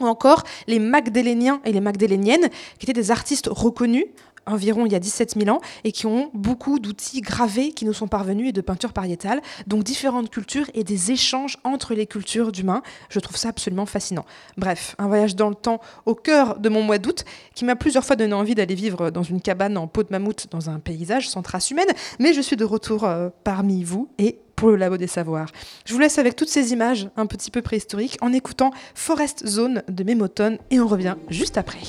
S2: Ou encore les Magdaléniens et les Magdaléniennes, qui étaient des artistes reconnus environ il y a 17 000 ans et qui ont beaucoup d'outils gravés qui nous sont parvenus et de peintures pariétales. Donc différentes cultures et des échanges entre les cultures d'humains. Je trouve ça absolument fascinant. Bref, un voyage dans le temps au cœur de mon mois d'août qui m'a plusieurs fois donné envie d'aller vivre dans une cabane en peau de mammouth dans un paysage sans trace humaine. Mais je suis de retour euh, parmi vous et pour le Labo des Savoirs. Je vous laisse avec toutes ces images un petit peu préhistoriques en écoutant Forest Zone de Mémotone et on revient juste après.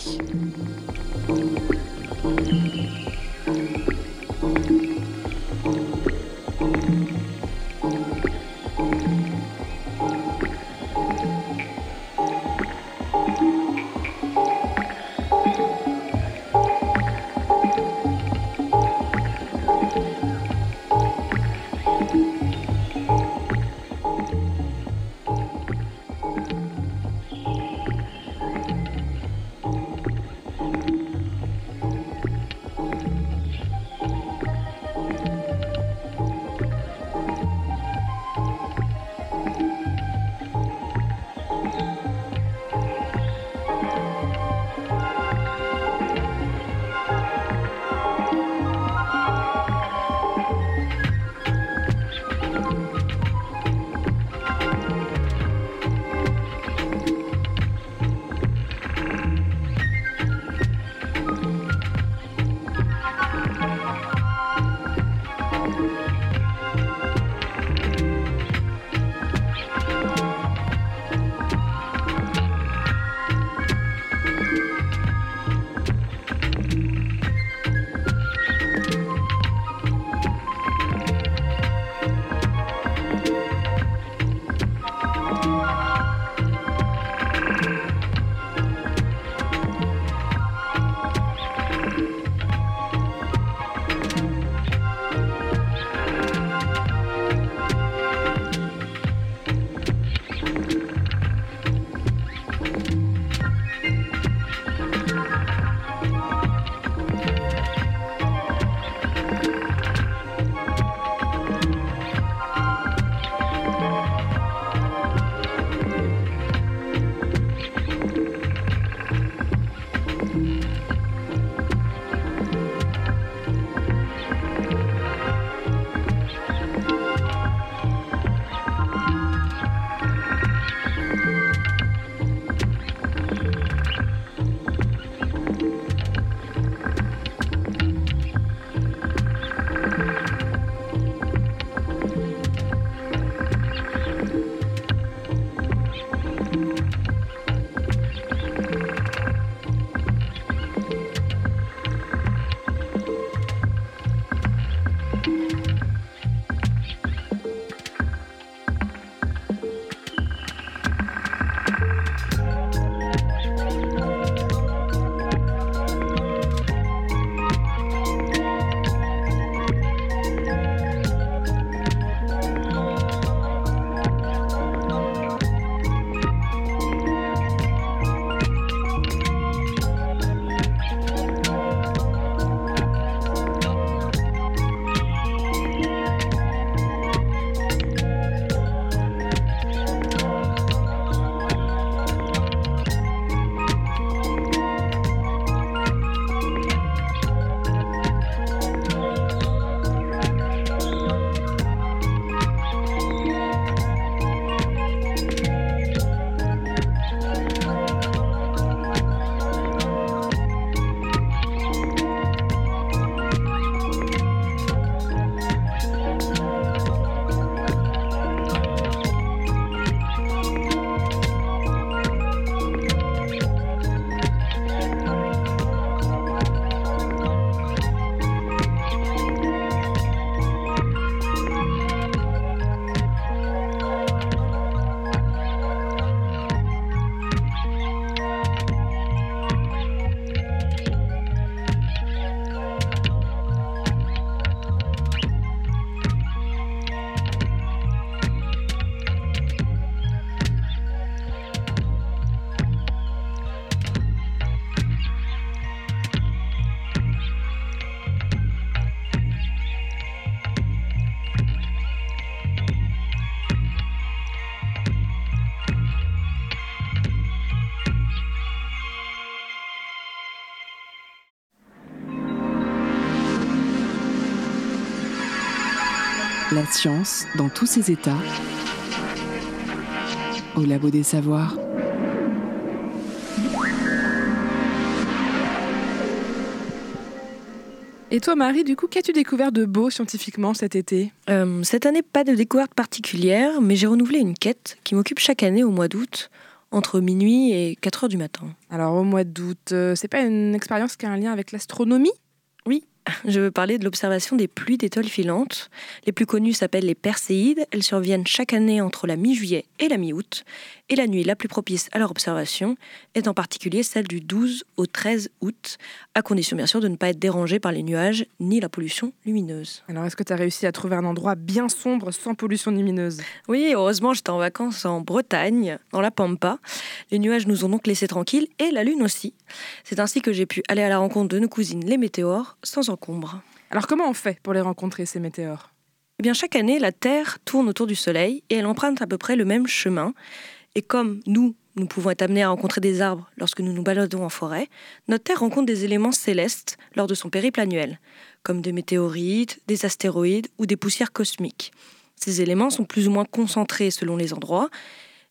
S1: Science dans tous ses états au labo des savoirs.
S2: Et toi, Marie, du coup, qu'as-tu découvert de beau scientifiquement cet été?
S10: Euh, cette année, pas de découverte particulière, mais j'ai renouvelé une quête qui m'occupe chaque année au mois d'août, entre minuit et 4 heures du matin.
S2: Alors, au mois d'août, euh, c'est pas une expérience qui a un lien avec l'astronomie?
S10: Oui, je veux parler de l'observation des pluies d'étoiles filantes. Les plus connues s'appellent les Perséides. Elles surviennent chaque année entre la mi-juillet et la mi-août. Et la nuit la plus propice à leur observation est en particulier celle du 12 au 13 août, à condition bien sûr de ne pas être dérangé par les nuages ni la pollution lumineuse.
S2: Alors, est-ce que tu as réussi à trouver un endroit bien sombre sans pollution lumineuse?
S10: Oui, heureusement, j'étais en vacances en Bretagne, dans la Pampa. Les nuages nous ont donc laissés tranquilles et la lune aussi. C'est ainsi que j'ai pu aller à la rencontre de nos cousines les météores sans encombre.
S2: Alors, comment on fait pour les rencontrer, ces météores?
S10: Eh bien, chaque année, la Terre tourne autour du Soleil et elle emprunte à peu près le même chemin. Et comme nous, nous pouvons être amenés à rencontrer des arbres lorsque nous nous baladons en forêt, notre Terre rencontre des éléments célestes lors de son périple annuel, comme des météorites, des astéroïdes ou des poussières cosmiques. Ces éléments sont plus ou moins concentrés selon les endroits,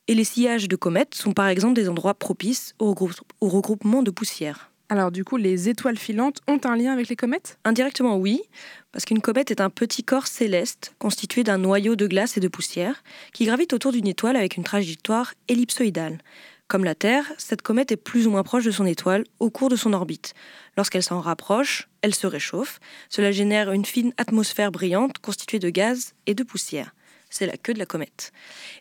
S10: et les sillages de comètes sont par exemple des endroits propices au, regrou- au regroupement de poussières.
S2: Alors, du coup, les étoiles filantes ont un lien avec les comètes?
S10: Indirectement, oui, parce qu'une comète est un petit corps céleste constitué d'un noyau de glace et de poussière qui gravite autour d'une étoile avec une trajectoire ellipsoïdale. Comme la Terre, cette comète est plus ou moins proche de son étoile au cours de son orbite. Lorsqu'elle s'en rapproche, elle se réchauffe. Cela génère une fine atmosphère brillante constituée de gaz et de poussière. C'est la queue de la comète.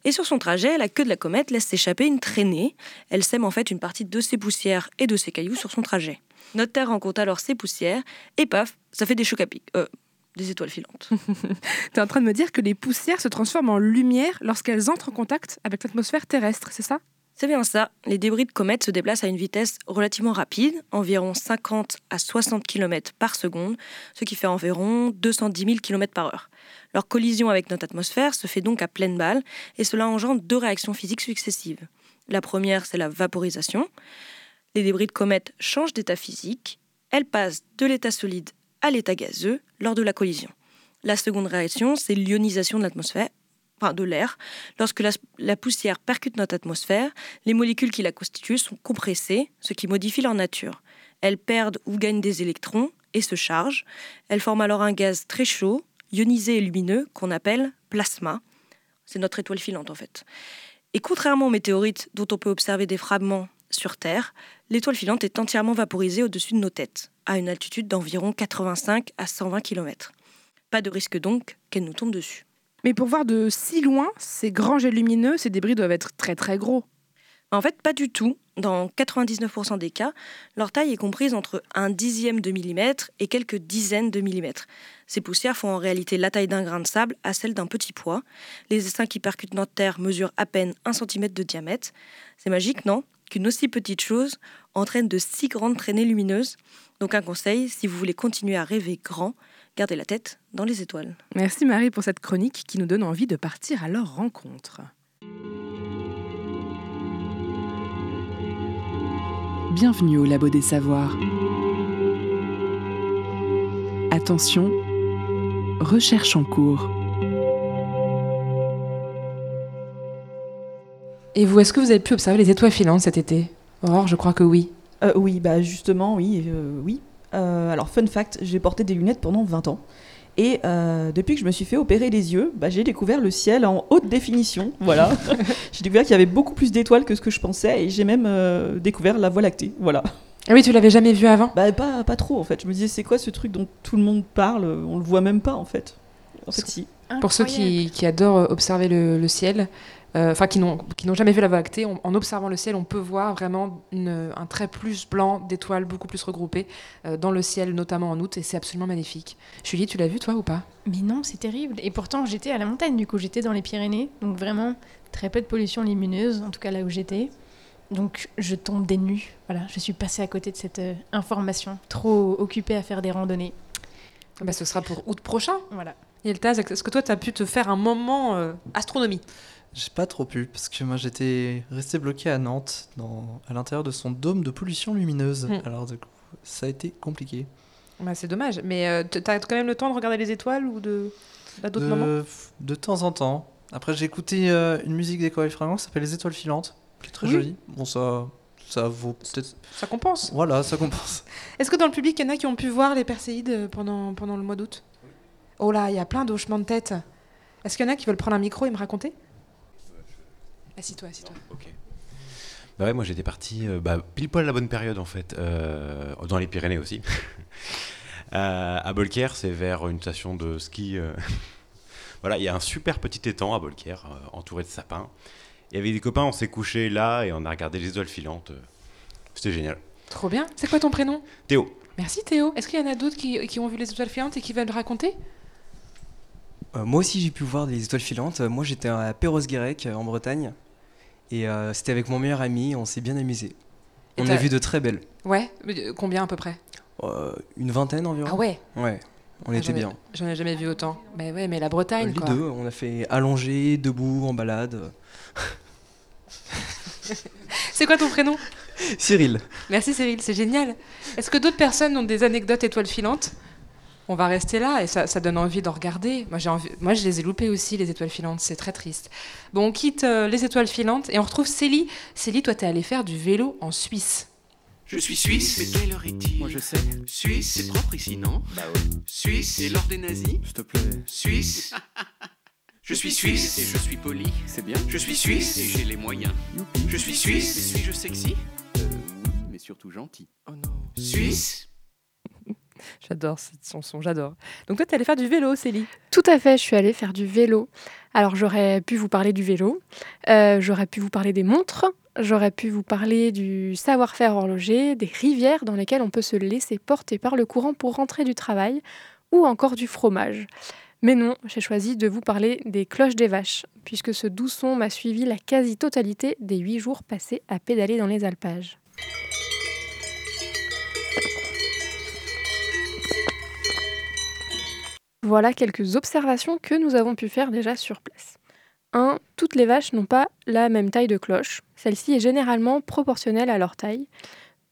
S10: Et sur son trajet, la queue de la comète laisse s'échapper une traînée. Elle sème en fait une partie de ses poussières et de ses cailloux sur son trajet. Notre Terre rencontre alors ses poussières et paf, ça fait des chocs à pic. Euh, des étoiles filantes.
S2: Tu es en train de me dire que les poussières se transforment en lumière lorsqu'elles entrent en contact avec l'atmosphère terrestre, c'est ça?
S10: C'est bien ça. Les débris de comètes se déplacent à une vitesse relativement rapide, environ 50 à 60 km par seconde, ce qui fait environ 210 000 km par heure. Leur collision avec notre atmosphère se fait donc à pleine balle, et cela engendre deux réactions physiques successives. La première, c'est la vaporisation. Les débris de comètes changent d'état physique. Elles passent de l'état solide à l'état gazeux lors de la collision. La seconde réaction, c'est l'ionisation de l'atmosphère, de l'air. Lorsque la, la poussière percute notre atmosphère, les molécules qui la constituent sont compressées, ce qui modifie leur nature. Elles perdent ou gagnent des électrons et se chargent. Elles forment alors un gaz très chaud, ionisé et lumineux, qu'on appelle plasma. C'est notre étoile filante en fait. Et contrairement aux météorites dont on peut observer des fragments sur Terre, l'étoile filante est entièrement vaporisée au-dessus de nos têtes, à une altitude d'environ 85 à 120 km. Pas de risque donc qu'elle nous tombe dessus.
S2: Mais pour voir de si loin, ces grands jets lumineux, ces débris doivent être très très gros.
S10: En fait, pas du tout. Dans 99% des cas, leur taille est comprise entre un dixième de millimètre et quelques dizaines de millimètres. Ces poussières font en réalité la taille d'un grain de sable à celle d'un petit pois. Les essaims qui percutent notre Terre mesurent à peine un centimètre de diamètre. C'est magique, non? Qu'une aussi petite chose entraîne de si grandes traînées lumineuses. Donc un conseil, si vous voulez continuer à rêver grand, gardez la tête dans les étoiles.
S2: Merci Marie pour cette chronique qui nous donne envie de partir à leur rencontre.
S1: Bienvenue au Labo des Savoirs. Attention, recherche en cours.
S2: Et vous, est-ce que vous avez pu observer les étoiles filantes cet été? Aurore, je crois que oui.
S7: Euh, oui, bah justement, oui, euh, oui. Euh, alors, fun fact, j'ai porté des lunettes pendant 20 ans. Et euh, depuis que je me suis fait opérer les yeux, bah, j'ai découvert le ciel en haute définition. Voilà. j'ai découvert qu'il y avait beaucoup plus d'étoiles que ce que je pensais et j'ai même euh, découvert la Voie lactée. Voilà.
S2: Ah oui, tu l'avais jamais vu avant?
S7: Bah, pas, pas trop en fait. Je me disais, c'est quoi ce truc dont tout le monde parle? On le voit même pas en fait. En fait, si.
S2: Pour ceux qui, qui adorent observer le, le ciel, euh, enfin qui n'ont jamais vu la Voie lactée, on- en observant le ciel, on peut voir vraiment une- un trait plus blanc d'étoiles beaucoup plus regroupées euh, dans le ciel, notamment en août, et c'est absolument magnifique. Julie, tu l'as vu toi ou pas?
S3: Mais non, c'est terrible. Et pourtant, j'étais à la montagne, du coup, j'étais dans les Pyrénées. Donc vraiment, très peu de pollution lumineuse, en tout cas là où j'étais. Donc je tombe des nues. Voilà, je suis passée à côté de cette euh, information. Trop occupée à faire des randonnées.
S2: bah, Ce sera pour août prochain.
S3: Voilà.
S2: Yeltaz, est-ce que toi, tu as pu te faire un moment euh, astronomie?
S5: J'ai pas trop pu parce que moi j'étais resté bloqué à Nantes, dans, à l'intérieur de son dôme de pollution lumineuse.
S2: Hmm.
S5: Alors du coup, ça a été compliqué.
S2: bah, C'est dommage, mais euh, tu as quand même le temps de regarder les étoiles ou de... À d'autres moments?
S5: de, de temps en temps. Après, j'ai écouté euh, une musique des Corail Fringants qui s'appelle Les Étoiles Filantes, qui est très
S2: Oui.
S5: jolie. Bon, ça, ça vaut peut-être.
S2: Ça compense.
S5: Voilà, ça compense.
S2: Est-ce que dans le public, il y en a qui ont pu voir les Perséides euh, pendant, pendant le mois d'août? Oh là, il y a plein d'hochements de tête. Est-ce qu'il y en a qui veulent prendre un micro et me raconter? Assis-toi, assis-toi.
S11: Ok. Bah ouais, moi j'étais parti euh, bah, pile poil à la bonne période en fait, euh, dans les Pyrénées aussi. Euh, à Bolker, c'est vers une station de ski. euh, voilà, il y a un super petit étang à Bolker, euh, entouré de sapins. Il y avait des copains, on s'est couché là et on a regardé les étoiles filantes. C'était génial.
S2: Trop bien. C'est quoi ton prénom?
S11: Théo,
S2: Merci Théo. Est-ce qu'il y en a d'autres qui, qui ont vu les étoiles filantes et qui veulent le raconter?
S12: Euh, moi aussi j'ai pu voir des étoiles filantes. Moi j'étais à Perros-Guirec en Bretagne et euh, c'était avec mon meilleur ami, on s'est bien amusé. On a vu de très belles.
S2: Ouais. euh, Combien à peu près?
S12: Euh, une vingtaine environ.
S2: Ah ouais?
S12: Ouais, on
S2: Ah,
S12: était
S2: ai-
S12: bien.
S2: J'en ai jamais vu autant. Mais ouais, mais la Bretagne,
S12: les
S2: quoi.
S12: deux, on a fait allongé, debout, en balade.
S2: C'est quoi ton prénom?
S12: Cyril.
S2: Merci Cyril, c'est génial. Est-ce que d'autres personnes ont des anecdotes étoiles filantes? On va rester là et ça, ça donne envie d'en regarder. Moi, j'ai envie... Moi, je les ai loupées aussi, les étoiles filantes. C'est très triste. Bon, on quitte euh, les étoiles filantes et on retrouve Célie. Célie, toi, t'es allée faire du vélo en Suisse.
S13: Je suis suisse. Mais quelle heure est-il Moi je sais. Suisse, c'est propre ici, non Bah oui. Suisse, et l'or des nazis S'il te plaît. Suisse. Je suis suisse et je suis poli. C'est bien. Je suis suisse et j'ai les moyens. Je suis suisse et suis-je sexy Euh, oui, mais surtout gentil. Oh non. Suisse
S2: J'adore cette chanson, j'adore. Donc toi, t'es allée faire du vélo, Célie?
S14: Tout à fait, je suis allée faire du vélo. Alors j'aurais pu vous parler du vélo, euh, j'aurais pu vous parler des montres, j'aurais pu vous parler du savoir-faire horloger, des rivières dans lesquelles on peut se laisser porter par le courant pour rentrer du travail, ou encore du fromage. Mais non, j'ai choisi de vous parler des cloches des vaches, puisque ce doux son m'a suivi la quasi-totalité des huit jours passés à pédaler dans les alpages. Voilà quelques observations que nous avons pu faire déjà sur place. 1. Toutes les vaches n'ont pas la même taille de cloche. Celle-ci est généralement proportionnelle à leur taille.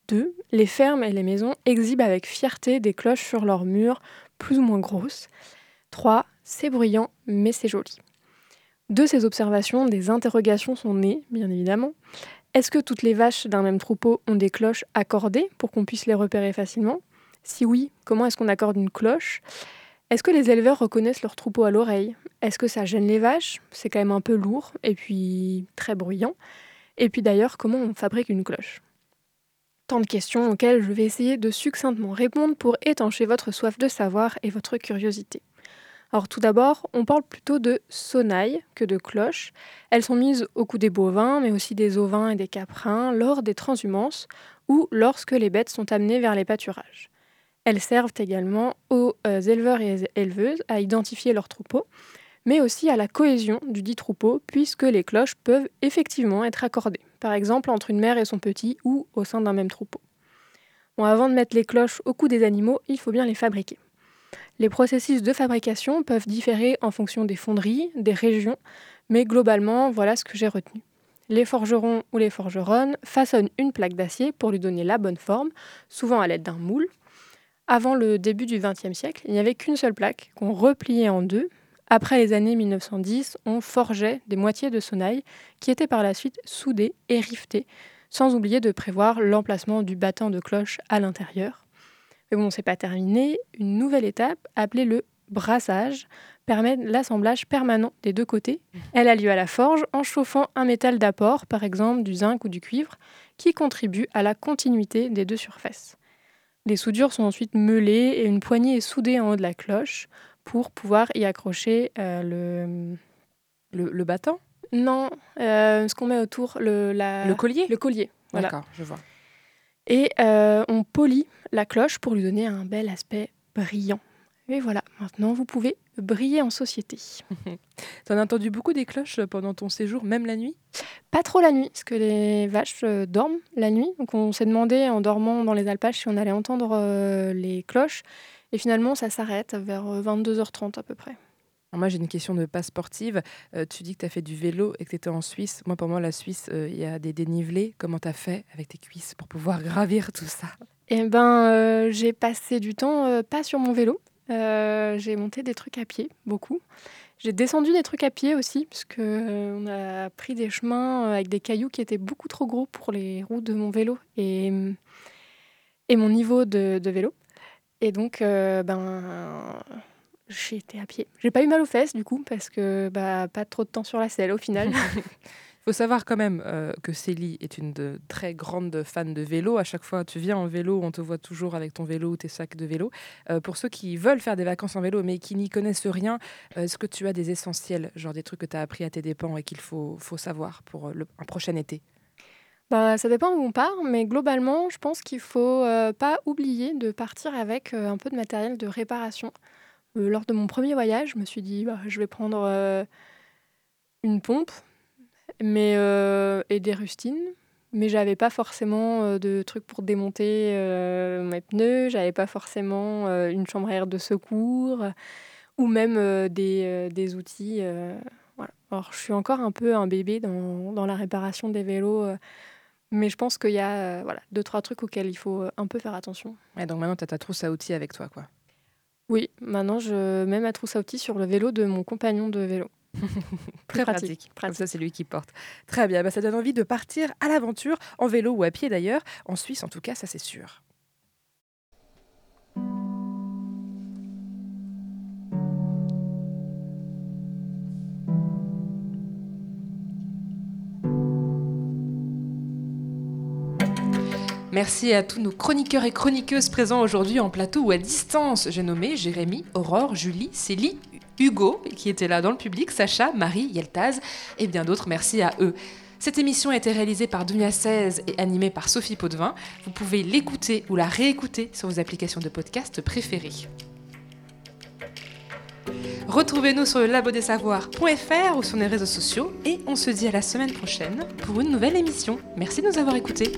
S14: 2. Les fermes et les maisons exhibent avec fierté des cloches sur leurs murs, plus ou moins grosses. 3. C'est bruyant, mais c'est joli. De ces observations, des interrogations sont nées, bien évidemment. Est-ce que toutes les vaches d'un même troupeau ont des cloches accordées pour qu'on puisse les repérer facilement? Si oui, comment est-ce qu'on accorde une cloche? Est-ce que les éleveurs reconnaissent leur troupeau à l'oreille? Est-ce que ça gêne les vaches? C'est quand même un peu lourd et puis très bruyant. Et puis d'ailleurs, comment on fabrique une cloche? Tant de questions auxquelles je vais essayer de succinctement répondre pour étancher votre soif de savoir et votre curiosité. Alors tout d'abord, on parle plutôt de sonnailles que de cloches. Elles sont mises au cou des bovins, mais aussi des ovins et des caprins lors des transhumances ou lorsque les bêtes sont amenées vers les pâturages. Elles servent également aux euh, éleveurs et éleveuses à identifier leurs troupeaux, mais aussi à la cohésion du dit troupeau, puisque les cloches peuvent effectivement être accordées, par exemple entre une mère et son petit ou au sein d'un même troupeau. Bon, avant de mettre les cloches au cou des animaux, il faut bien les fabriquer. Les processus de fabrication peuvent différer en fonction des fonderies, des régions, mais globalement, voilà ce que j'ai retenu. Les forgerons ou les forgeronnes façonnent une plaque d'acier pour lui donner la bonne forme, souvent à l'aide d'un moule. Avant le début du XXe siècle, il n'y avait qu'une seule plaque qu'on repliait en deux. Après les années 1910, on forgeait des moitiés de sonnailles qui étaient par la suite soudées et rivetées, sans oublier de prévoir l'emplacement du battant de cloche à l'intérieur. Mais bon, c'est pas terminé. Une nouvelle étape, appelée le brassage, permet l'assemblage permanent des deux côtés. Elle a lieu à la forge en chauffant un métal d'apport, par exemple du zinc ou du cuivre, qui contribue à la continuité des deux surfaces. Les soudures sont ensuite meulées et une poignée est soudée en haut de la cloche pour pouvoir y accrocher euh, le...
S2: le... Le battant?
S14: Non, euh, ce qu'on met autour, le, la...
S2: Le collier?
S14: Le collier, voilà.
S2: D'accord, je vois.
S14: Et euh, on polit la cloche pour lui donner un bel aspect brillant. Et voilà, maintenant vous pouvez briller en société.
S2: T'en as entendu beaucoup des cloches pendant ton séjour, même la nuit?
S14: Pas trop la nuit, parce que les vaches euh, dorment la nuit. Donc on s'est demandé en dormant dans les alpages si on allait entendre euh, les cloches. Et finalement, ça s'arrête vers euh, 22h30 à peu près.
S2: Alors moi, j'ai une question de pas sportive. Euh, tu dis que tu as fait du vélo et que tu étais en Suisse. Moi, pour moi, la Suisse, euh, il y a des dénivelés. Comment tu as fait avec tes cuisses pour pouvoir gravir tout ça?
S14: Eh ben, euh, j'ai passé du temps, euh, pas sur mon vélo, Euh, j'ai monté des trucs à pied, beaucoup. J'ai descendu des trucs à pied aussi, parce que euh, on a pris des chemins avec des cailloux qui étaient beaucoup trop gros pour les roues de mon vélo et, et mon niveau de, vélo. Et donc, euh, ben, été à pied. J'ai pas eu mal aux fesses du coup, parce que bah, pas trop de temps sur la selle au final.
S2: Faut savoir quand même euh, que Célie est une très grande fan de vélo. À chaque fois, tu viens en vélo, on te voit toujours avec ton vélo ou tes sacs de vélo. Euh, pour ceux qui veulent faire des vacances en vélo mais qui n'y connaissent rien, euh, est-ce que tu as des essentiels, genre des trucs que tu as appris à tes dépens et qu'il faut, faut savoir pour un prochain été?
S14: Bah, ça dépend où on part, mais globalement, je pense qu'il faut euh, pas oublier de partir avec un peu de matériel de réparation. Lors de mon premier voyage, je me suis dit, bah, je vais prendre une pompe mais, euh, et des rustines, mais j'avais pas forcément euh, de trucs pour démonter euh, mes pneus, j'avais pas forcément euh, une chambre à air de secours, ou même des, des outils. voilà. Alors, je suis encore un peu un bébé dans, dans la réparation des vélos. mais je pense qu'il y a euh, voilà, deux, trois trucs auxquels il faut un peu faire attention.
S2: Ouais, donc maintenant, tu as ta trousse à outils avec toi. quoi.
S14: Oui, maintenant je mets ma trousse à outils sur le vélo de mon compagnon de vélo.
S2: Très pratique. Comme ça, c'est lui qui porte. Très bien, bah, ça donne envie de partir à l'aventure, en vélo ou à pied d'ailleurs. En Suisse, en tout cas, ça c'est sûr. Merci à tous nos chroniqueurs et chroniqueuses présents aujourd'hui en plateau ou à distance. J'ai nommé Jérémy, Aurore, Julie, Célie, Hugo, qui étaient là dans le public, Sacha, Marie, Yeltaz et bien d'autres. Merci à eux. Cette émission a été réalisée par Dunia 16 et animée par Sophie Potvin. Vous pouvez l'écouter ou la réécouter sur vos applications de podcast préférées. Retrouvez-nous sur le ou sur les réseaux sociaux et on se dit à la semaine prochaine pour une nouvelle émission. Merci de nous avoir écoutés.